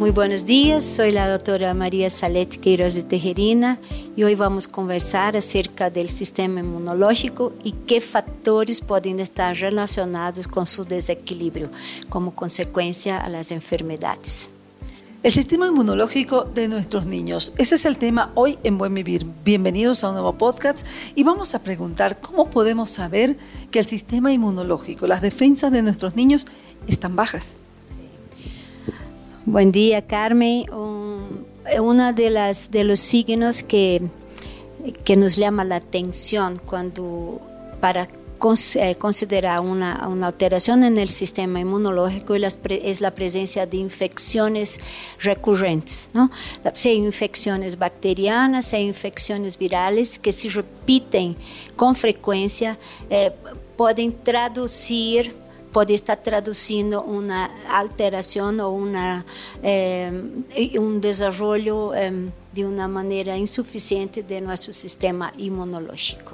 Muy buenos días, soy la doctora María Salete Queiroz de Tejerina y hoy vamos a conversar acerca del sistema inmunológico y qué factores pueden estar relacionados con su desequilibrio como consecuencia a las enfermedades. El sistema inmunológico de nuestros niños. Ese es el tema hoy en Buen Vivir. Bienvenidos a un nuevo podcast y vamos a preguntar cómo podemos saber que el sistema inmunológico, las defensas de nuestros niños están bajas. Buen día, Carmen. uno de, las, de los signos que, que nos llama la atención cuando para eh, considerar una, una, alteración en el sistema inmunológico es la presencia de infecciones recurrentes, ¿no? sea infecciones bacterianas, sea infecciones virales que se repiten con frecuencia, eh, pueden traducir puede estar traduciendo una alteración o una, eh, un desarrollo eh, de una manera insuficiente de nuestro sistema inmunológico.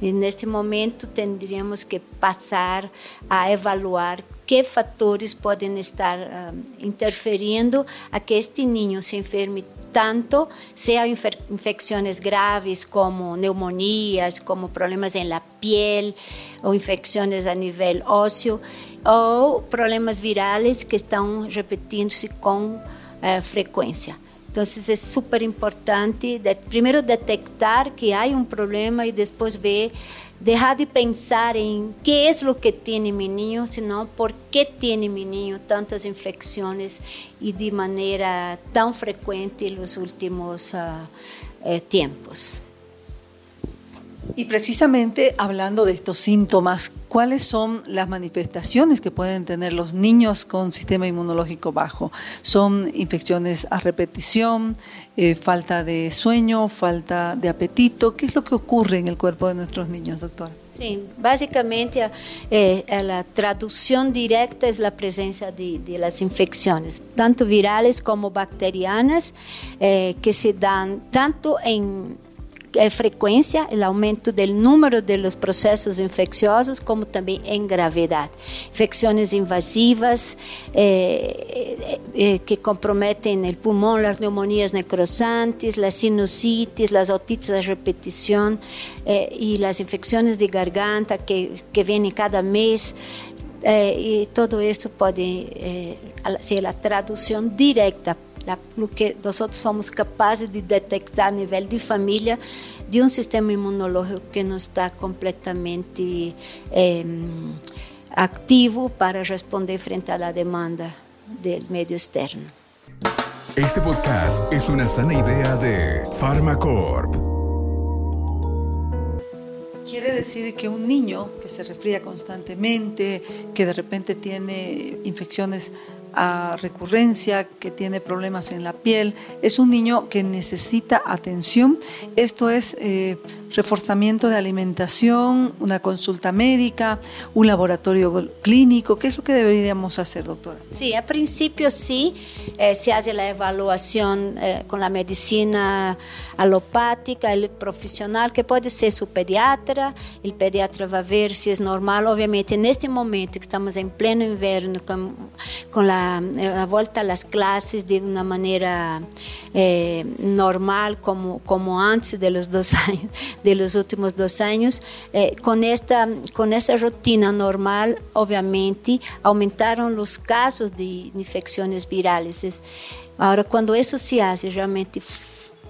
En este momento tendríamos que pasar a evaluar qué factores pueden estar um, interferindo a que este niño se enferme tanto, sea infecciones graves como neumonías, como problemas en la piel o infecciones a nivel óseo, o problemas virales que están repitiéndose con uh, frecuencia. Entonces es súper importante primero detectar que hay un problema y después ver, dejar de pensar en qué es lo que tiene mi niño, sino por qué tiene mi niño tantas infecciones y de manera tan frecuente en los últimos uh, eh, tiempos. Y precisamente hablando de estos síntomas, ¿cuáles son las manifestaciones que pueden tener los niños con sistema inmunológico bajo? ¿Son infecciones a repetición, eh, falta de sueño, falta de apetito? ¿Qué es lo que ocurre en el cuerpo de nuestros niños, doctora? Sí, básicamente eh, la traducción directa es la presencia de, las infecciones, tanto virales como bacterianas, eh, que se dan tanto en é, frequência, o aumento do número de los processos infecciosos, como também em gravidade. Infecções invasivas eh, eh, que comprometem o pulmão, as pneumonias necrosantes, as sinusites, as otites a repetição eh, e as infecções de garganta que, que vêm cada. Eh, e todo pode eh, ser a tradução direta lo que nosotros somos capaces de detectar a nivel de familia de un sistema inmunológico que no está completamente eh, activo para responder frente a la demanda del medio externo. Este podcast es una sana idea de Pharmacorp. Quiere decir que un niño que se resfría constantemente, que de repente tiene infecciones a recurrencia, que tiene problemas en la piel, es un niño que necesita atención. Esto es eh, reforzamiento de alimentación, una consulta médica, un laboratorio clínico. ¿Qué es lo que deberíamos hacer, doctora? Sí, a principio sí, eh, se hace la evaluación eh, con la medicina alopática, el profesional, que puede ser su pediatra. El pediatra va a ver si es normal. Obviamente, en este momento que estamos en pleno invierno, con, la, eh, la, vuelta a las clases de una manera normal, como, como antes de los dos años de los últimos dos años. Eh, con, esta, con esa rutina normal, obviamente, aumentaron los casos de infecciones virales. Ahora, cuando eso se hace realmente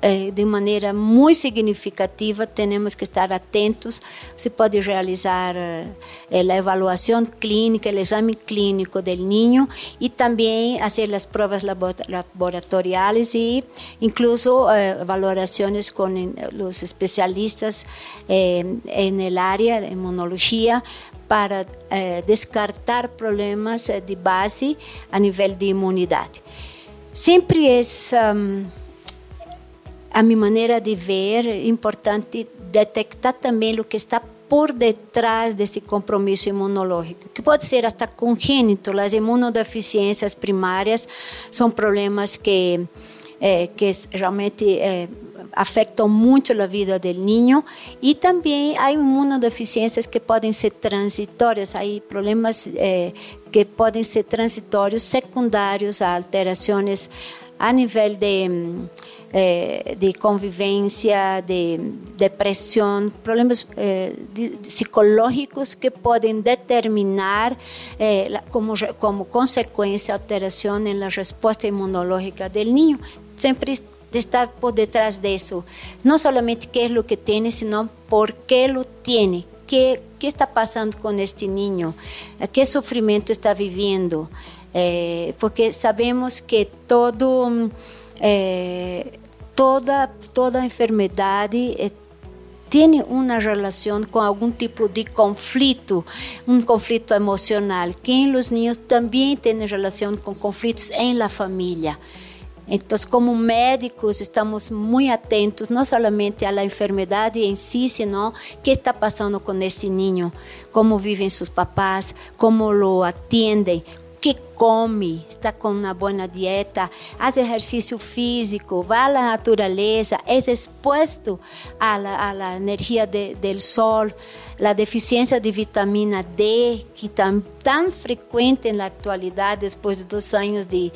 eh, de maneira muito significativa, temos que estar atentos. Se pode realizar eh, a avaliação clínica, o exame clínico do ninho e também fazer as provas laboratoriais e incluso eh, valorações com os especialistas na área de imunologia para descartar problemas de base a nível de imunidade. Sempre é um, a minha maneira de ver, é importante detectar também o que está por detrás desse compromisso imunológico, que pode ser até congênito. As imunodeficiências primárias são problemas que, é, que realmente é, afetam muito a vida do ninho e também há imunodeficiências que podem ser transitórias, há problemas é, que podem ser transitórios secundários a alterações a nível de eh, de convivência, de depressão, problemas eh, de, psicológicos que podem determinar eh, como, como consequência alteração na resposta imunológica do ninho. Sempre está por detrás disso, não somente que é o que tem, sino por que lo tem, que que está passando com este niño, que sofrimento está vivendo, eh, porque sabemos que todo é, toda, toda enfermidade é, tem uma relação com algum tipo de conflito, um conflito emocional, que em los niños também tem relação com conflitos em la família. Então, como médicos, estamos muito atentos não somente à enfermidade em si, sino que está passando com esse ninho, como vivem seus papás, como lo atendem, que come, está com uma boa dieta, faz exercício físico, vai à natureza, é exposto à, energia de, do sol, a deficiência de vitamina D, que está tão frequente na atualidade, depois de dois anos de,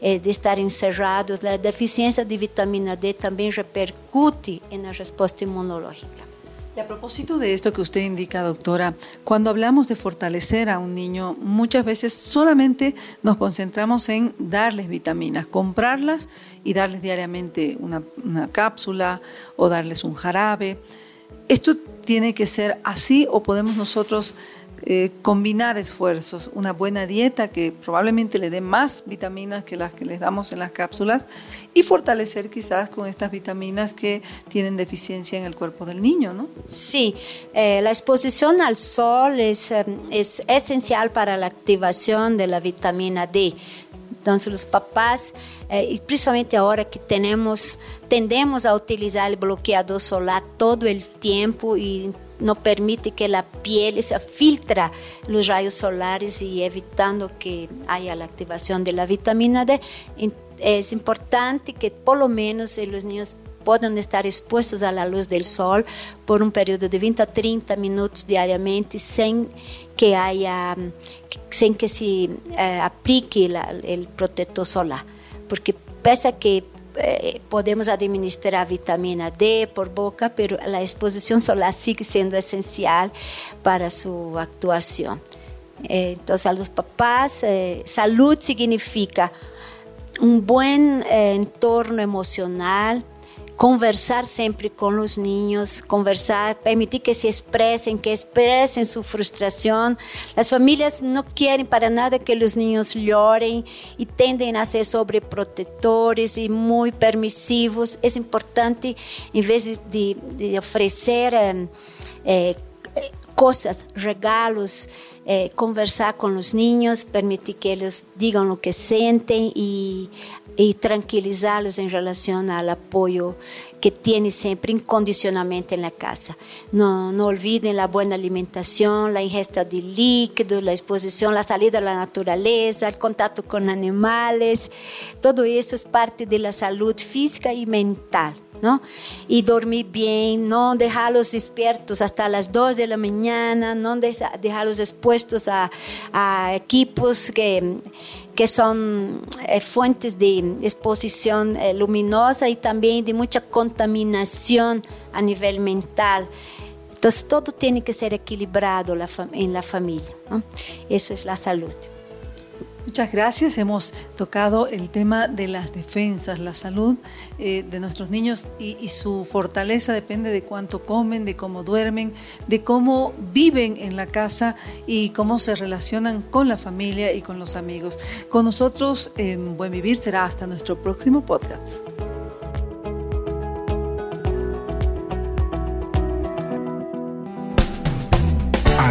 eh, de estar encerrados, a deficiência de vitamina D também repercute na resposta imunológica. Y a propósito de esto que usted indica, doctora, cuando hablamos de fortalecer a un niño, muchas veces solamente nos concentramos en darles vitaminas, comprarlas y darles diariamente una, una cápsula o darles un jarabe. ¿Esto tiene que ser así o podemos nosotros eh, combinar esfuerzos, una buena dieta que probablemente le dé más vitaminas que las que les damos en las cápsulas y fortalecer quizás con estas vitaminas que tienen deficiencia en el cuerpo del niño, ¿no? Sí, eh, la exposición al sol es, eh, es esencial para la activación de la vitamina D. Entonces los papás, eh, principalmente ahora que tenemos, tendemos a utilizar el bloqueador solar todo el tiempo y no permite que a piel se filtra os raios solares e evitando que haya a ativação da vitamina D. É importante que, por lo menos, os niños podem estar expostos à luz do sol por um período de 20 a 30 minutos diariamente, sem que haya, sem que se eh, aplique o protetor solar. Porque pese a que eh, podemos administrar vitamina D por boca, pero a exposição solar sigue sendo essencial para sua actuação. Eh, então, a los papás, eh, salud significa um bom entorno emocional, conversar sempre com os niños, conversar, permitir que se expressem, que expressem sua frustração. As famílias não querem para nada que os niños llorem e tendem a ser sobreprotetores e muito permissivos. É importante, em vez de, de oferecer eh, coisas, regalos, eh, conversar com os niños, permitir que eles digam o que sentem e y tranquilizarlos en relación al apoyo que tiene siempre incondicionalmente en la casa. No, no olviden la buena alimentación, la ingesta de líquidos, la exposición, la salida a la naturaleza, el contacto con animales. Todo eso es parte de la salud física y mental. ¿No? Y dormir bien, no dejarlos despiertos hasta las 2 de la mañana, no dejarlos expuestos a, equipos que que son eh, fuentes de exposición eh, luminosa y también de mucha contaminación a nivel mental. Entonces todo tiene que ser equilibrado en la familia. Eso es la salud. Muchas gracias. Hemos tocado el tema de las defensas, la salud eh, de nuestros niños y, su fortaleza depende de cuánto comen, de cómo duermen, de cómo viven en la casa y cómo se relacionan con la familia y con los amigos. Con nosotros en Buen Vivir será hasta nuestro próximo podcast.